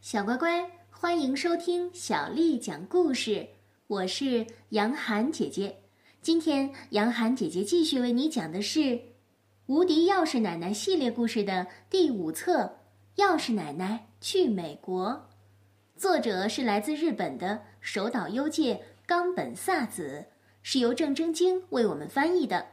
小乖乖，欢迎收听小丽讲故事。我是杨涵姐姐。今天杨涵姐姐继续为你讲的是《无敌钥匙奶奶》系列故事的第五册《钥匙奶奶去美国》。作者是来自日本的手岛优介、冈本萨子，是由郑征京为我们翻译的。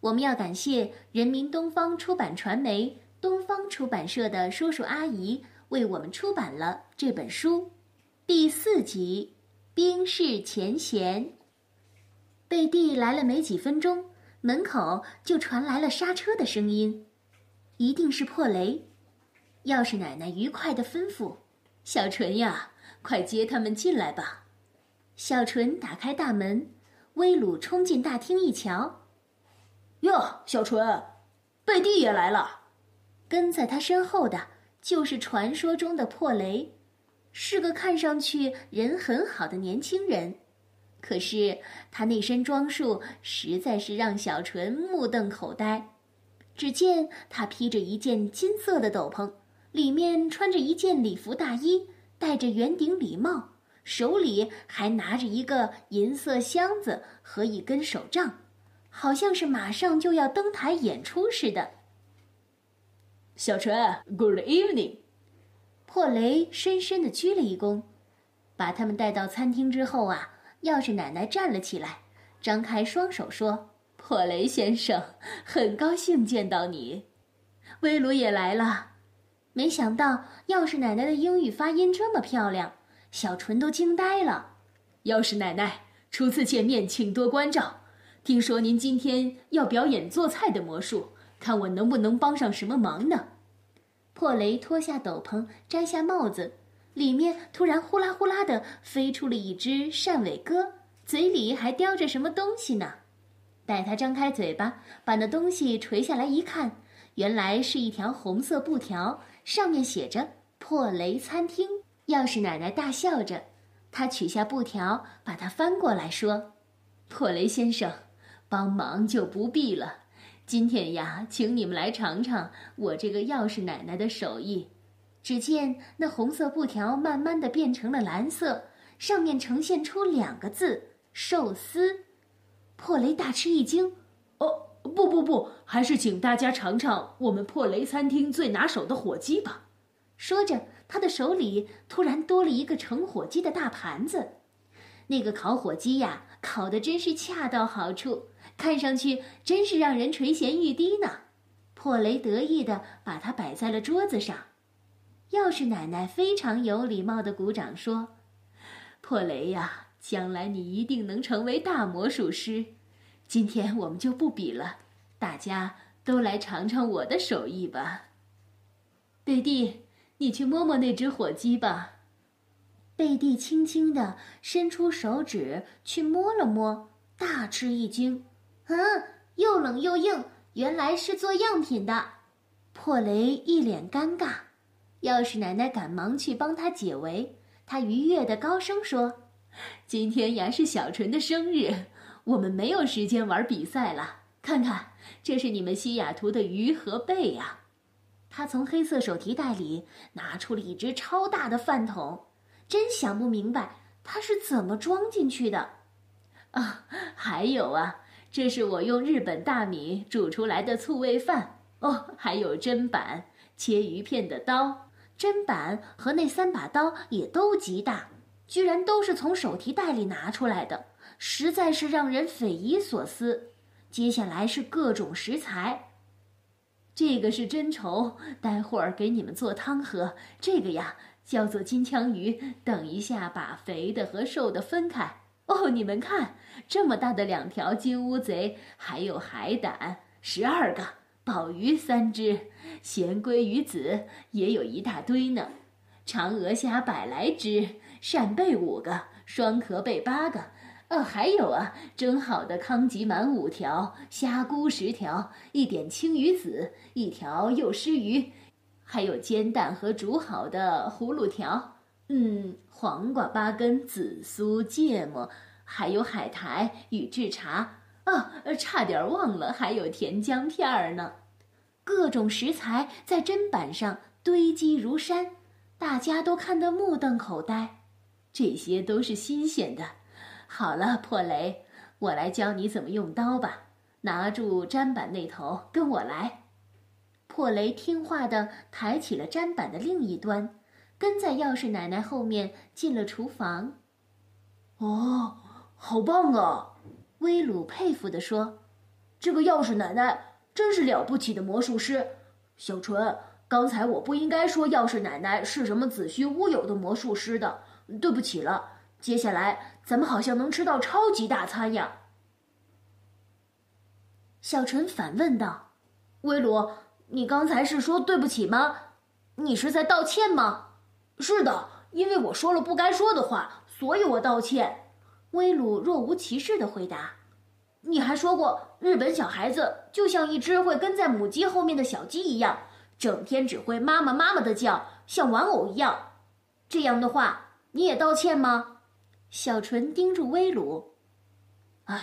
我们要感谢人民东方出版传媒、东方出版社的叔叔阿姨。为我们出版了这本书，第四集《冰释前嫌》。贝蒂来了没几分钟，门口就传来了刹车的声音，一定是破雷。钥匙奶奶愉快的吩咐：“小纯呀，快接他们进来吧。”小纯打开大门，威鲁冲进大厅一瞧，哟，小纯，贝蒂也来了，跟在他身后的。就是传说中的破雷，是个看上去人很好的年轻人，可是他那身装束实在是让小纯目瞪口呆。只见他披着一件金色的斗篷，里面穿着一件礼服大衣，戴着圆顶礼帽，手里还拿着一个银色箱子和一根手杖，好像是马上就要登台演出似的。小纯，Good evening。破雷深深的鞠了一躬，把他们带到餐厅之后啊，钥匙奶奶站了起来，张开双手说：“破雷先生，很高兴见到你。”威鲁也来了，没想到钥匙奶奶的英语发音这么漂亮，小纯都惊呆了。钥匙奶奶，初次见面，请多关照。听说您今天要表演做菜的魔术。看我能不能帮上什么忙呢？破雷脱下斗篷，摘下帽子，里面突然呼啦呼啦的飞出了一只扇尾鸽，嘴里还叼着什么东西呢。待他张开嘴巴，把那东西垂下来一看，原来是一条红色布条，上面写着“破雷餐厅”。钥匙奶奶大笑着，她取下布条，把它翻过来说：“破雷先生，帮忙就不必了。”今天呀，请你们来尝尝我这个钥匙奶奶的手艺。只见那红色布条慢慢的变成了蓝色，上面呈现出两个字“寿司”。破雷大吃一惊：“哦，不不不，还是请大家尝尝我们破雷餐厅最拿手的火鸡吧。”说着，他的手里突然多了一个盛火鸡的大盘子。那个烤火鸡呀，烤的真是恰到好处。看上去真是让人垂涎欲滴呢。破雷得意地把它摆在了桌子上。钥匙奶奶非常有礼貌地鼓掌说：“破雷呀，将来你一定能成为大魔术师。今天我们就不比了，大家都来尝尝我的手艺吧。”贝蒂，你去摸摸那只火鸡吧。贝蒂轻轻地伸出手指去摸了摸，大吃一惊。嗯，又冷又硬，原来是做样品的。破雷一脸尴尬，钥匙奶奶赶忙去帮他解围。他愉悦的高声说：“今天呀是小纯的生日，我们没有时间玩比赛了。看看，这是你们西雅图的鱼和贝呀。”他从黑色手提袋里拿出了一只超大的饭桶，真想不明白他是怎么装进去的。啊，还有啊。这是我用日本大米煮出来的醋味饭哦，还有砧板、切鱼片的刀，砧板和那三把刀也都极大，居然都是从手提袋里拿出来的，实在是让人匪夷所思。接下来是各种食材，这个是真稠，待会儿给你们做汤喝。这个呀叫做金枪鱼，等一下把肥的和瘦的分开。哦，你们看，这么大的两条金乌贼，还有海胆十二个，鲍鱼三只，咸鲑鱼子也有一大堆呢，长额虾百来只，扇贝五个，双壳贝八个，呃，还有啊，蒸好的康吉鳗五条，虾菇十条，一点青鱼子，一条幼狮鱼，还有煎蛋和煮好的葫芦条。嗯，黄瓜八根，紫苏、芥末，还有海苔与制茶啊，差点忘了，还有甜姜片儿呢。各种食材在砧板上堆积如山，大家都看得目瞪口呆。这些都是新鲜的。好了，破雷，我来教你怎么用刀吧。拿住砧板那头，跟我来。破雷听话的抬起了砧板的另一端，跟在钥匙奶奶后面进了厨房。哦，好棒啊！威鲁佩服地说：“这个钥匙奶奶真是了不起的魔术师。”小纯，刚才我不应该说钥匙奶奶是什么子虚乌有的魔术师的，对不起了。接下来咱们好像能吃到超级大餐呀！小纯反问道：“威鲁，你刚才是说对不起吗？你是在道歉吗？”“是的，因为我说了不该说的话，所以我道歉。”威鲁若无其事的回答。“你还说过，日本小孩子就像一只会跟在母鸡后面的小鸡一样，整天只会妈妈妈妈的叫，像玩偶一样。这样的话，你也道歉吗？”小纯盯住威鲁，哎，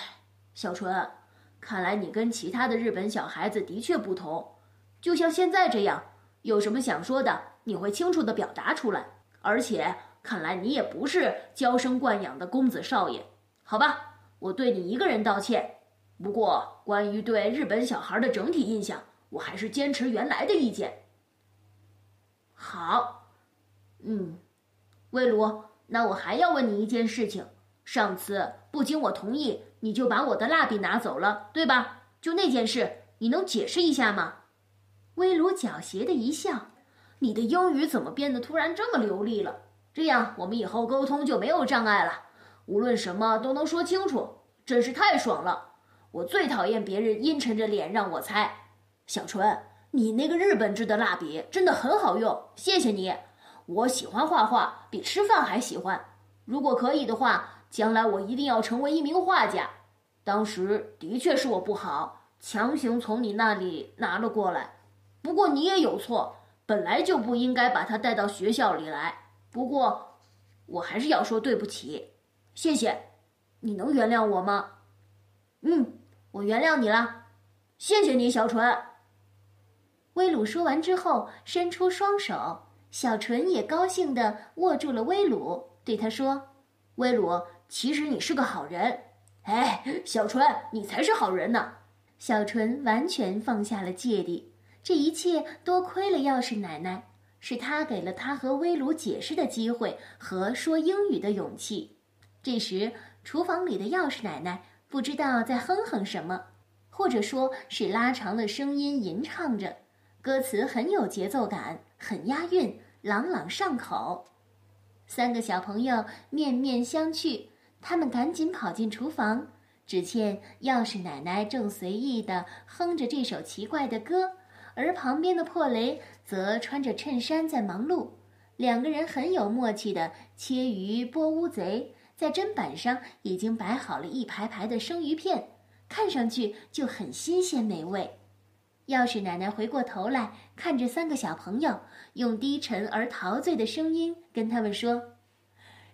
小纯，看来你跟其他的日本小孩子的确不同，就像现在这样，有什么想说的，你会清楚的表达出来。而且看来你也不是娇生惯养的公子少爷，好吧，我对你一个人道歉。不过关于对日本小孩的整体印象，我还是坚持原来的意见。好，嗯，威鲁。那我还要问你一件事情，上次不经我同意你就把我的蜡笔拿走了，对吧？就那件事，你能解释一下吗？威鲁狡黠的一笑，你的英语怎么变得突然这么流利了？这样我们以后沟通就没有障碍了，无论什么都能说清楚，真是太爽了！我最讨厌别人阴沉着脸让我猜。小纯，你那个日本制的蜡笔真的很好用，谢谢你。我喜欢画画，比吃饭还喜欢。如果可以的话，将来我一定要成为一名画家。当时的确是我不好，强行从你那里拿了过来。不过你也有错，本来就不应该把它带到学校里来。不过，我还是要说对不起，谢谢。你能原谅我吗？嗯，我原谅你了。谢谢你，小纯。威鲁说完之后，伸出双手。小纯也高兴地握住了威鲁，对他说：“威鲁，其实你是个好人。”哎，小纯，你才是好人呢。小纯完全放下了芥蒂，这一切多亏了钥匙奶奶，是她给了他和威鲁解释的机会和说英语的勇气。这时，厨房里的钥匙奶奶不知道在哼哼什么，或者说是拉长了声音吟唱着，歌词很有节奏感，很押韵。朗朗上口，三个小朋友面面相觑。他们赶紧跑进厨房，只见钥匙奶奶正随意地哼着这首奇怪的歌，而旁边的破雷则穿着衬衫在忙碌。两个人很有默契地切鱼剥乌贼，在砧板上已经摆好了一排排的生鱼片，看上去就很新鲜美味。钥匙奶奶回过头来看着三个小朋友，用低沉而陶醉的声音跟他们说：“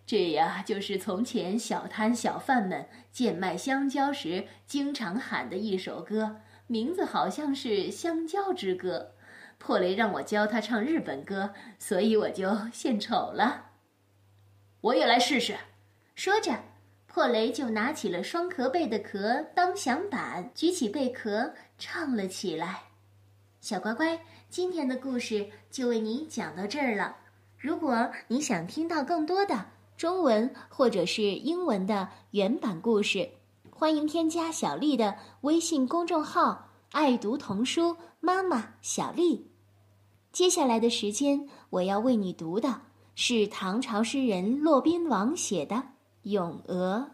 这呀，就是从前小摊小贩们贱卖香蕉时经常喊的一首歌，名字好像是《香蕉之歌》。破雷让我教他唱日本歌，所以我就献丑了。我也来试试。”说着，破雷就拿起了双壳贝的壳当响板，举起贝壳。唱了起来，小乖乖，今天的故事就为你讲到这儿了。如果你想听到更多的中文或者是英文的原版故事，欢迎添加小丽的微信公众号“爱读童书妈妈小丽”。接下来的时间，我要为你读的是唐朝诗人骆宾王写的《咏鹅》。《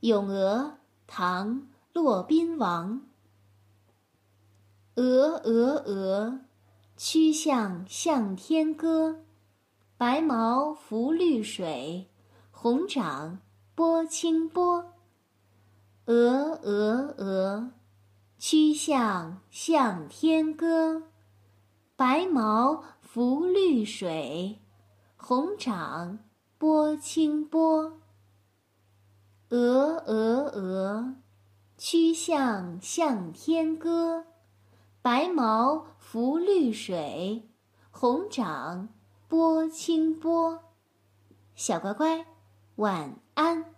咏鹅》唐·骆宾王。鹅鹅鹅，曲项向天歌。白毛浮绿水，红掌拨清波。鹅鹅鹅，曲项向天歌。白毛浮绿水，红掌拨清波。鹅鹅鹅，曲项向天歌。白毛浮绿水，红掌拨清波。小乖乖，晚安。